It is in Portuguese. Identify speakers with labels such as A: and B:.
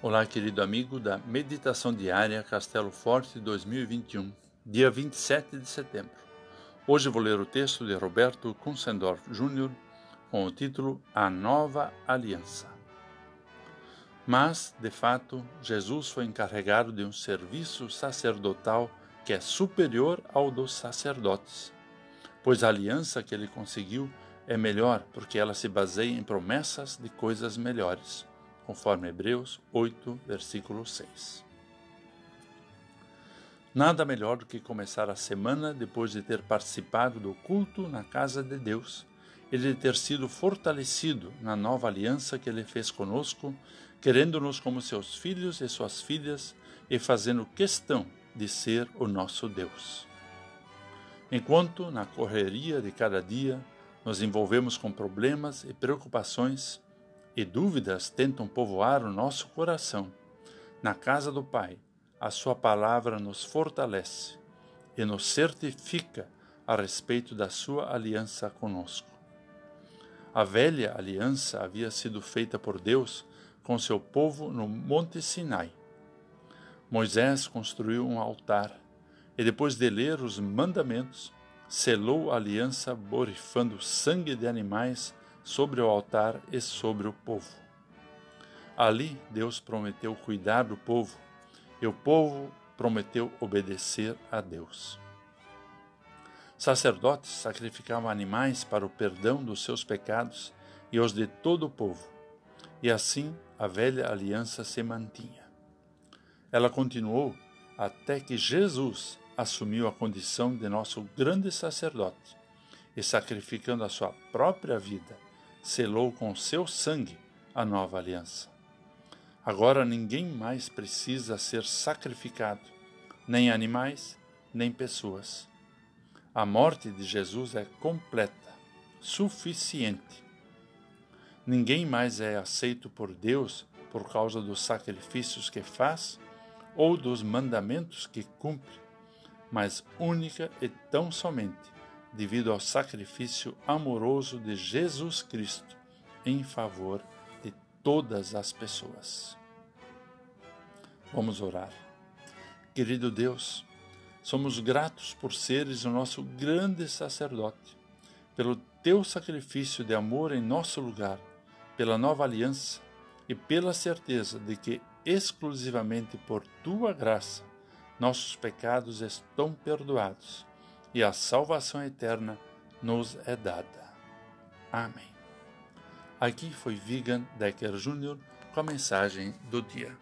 A: Olá, querido amigo da Meditação Diária Castelo Forte 2021, dia 27 de setembro. Hoje vou ler o texto de Roberto Kunsendorf Jr. com o título A Nova Aliança. Mas, de fato, Jesus foi encarregado de um serviço sacerdotal que é superior ao dos sacerdotes, pois a aliança que ele conseguiu é melhor porque ela se baseia em promessas de coisas melhores conforme Hebreus 8, versículo 6. Nada melhor do que começar a semana depois de ter participado do culto na casa de Deus e de ter sido fortalecido na nova aliança que Ele fez conosco, querendo-nos como seus filhos e suas filhas e fazendo questão de ser o nosso Deus. Enquanto, na correria de cada dia, nos envolvemos com problemas e preocupações, e dúvidas tentam povoar o nosso coração, na casa do Pai, a Sua palavra nos fortalece e nos certifica a respeito da Sua aliança conosco. A velha aliança havia sido feita por Deus com seu povo no Monte Sinai. Moisés construiu um altar e, depois de ler os mandamentos, selou a aliança borrifando sangue de animais sobre o altar e sobre o povo. Ali Deus prometeu cuidar do povo e o povo prometeu obedecer a Deus. Sacerdotes sacrificavam animais para o perdão dos seus pecados e os de todo o povo, e assim a velha aliança se mantinha. Ela continuou até que Jesus assumiu a condição de nosso grande sacerdote e, sacrificando a sua própria vida, selou com seu sangue a nova aliança. Agora ninguém mais precisa ser sacrificado, nem animais, nem pessoas. A morte de Jesus é completa, suficiente. Ninguém mais é aceito por Deus por causa dos sacrifícios que faz ou dos mandamentos que cumpre, mas única e tão somente devido ao sacrifício amoroso de Jesus Cristo em favor de todas as pessoas. Vamos orar. Querido Deus, somos gratos por seres o nosso grande sacerdote, pelo teu sacrifício de amor em nosso lugar, pela nova aliança e pela certeza de que exclusivamente por tua graça nossos pecados estão perdoados e a salvação eterna nos é dada. Amém. Aqui foi Vigan Decker Jr. com a mensagem do dia.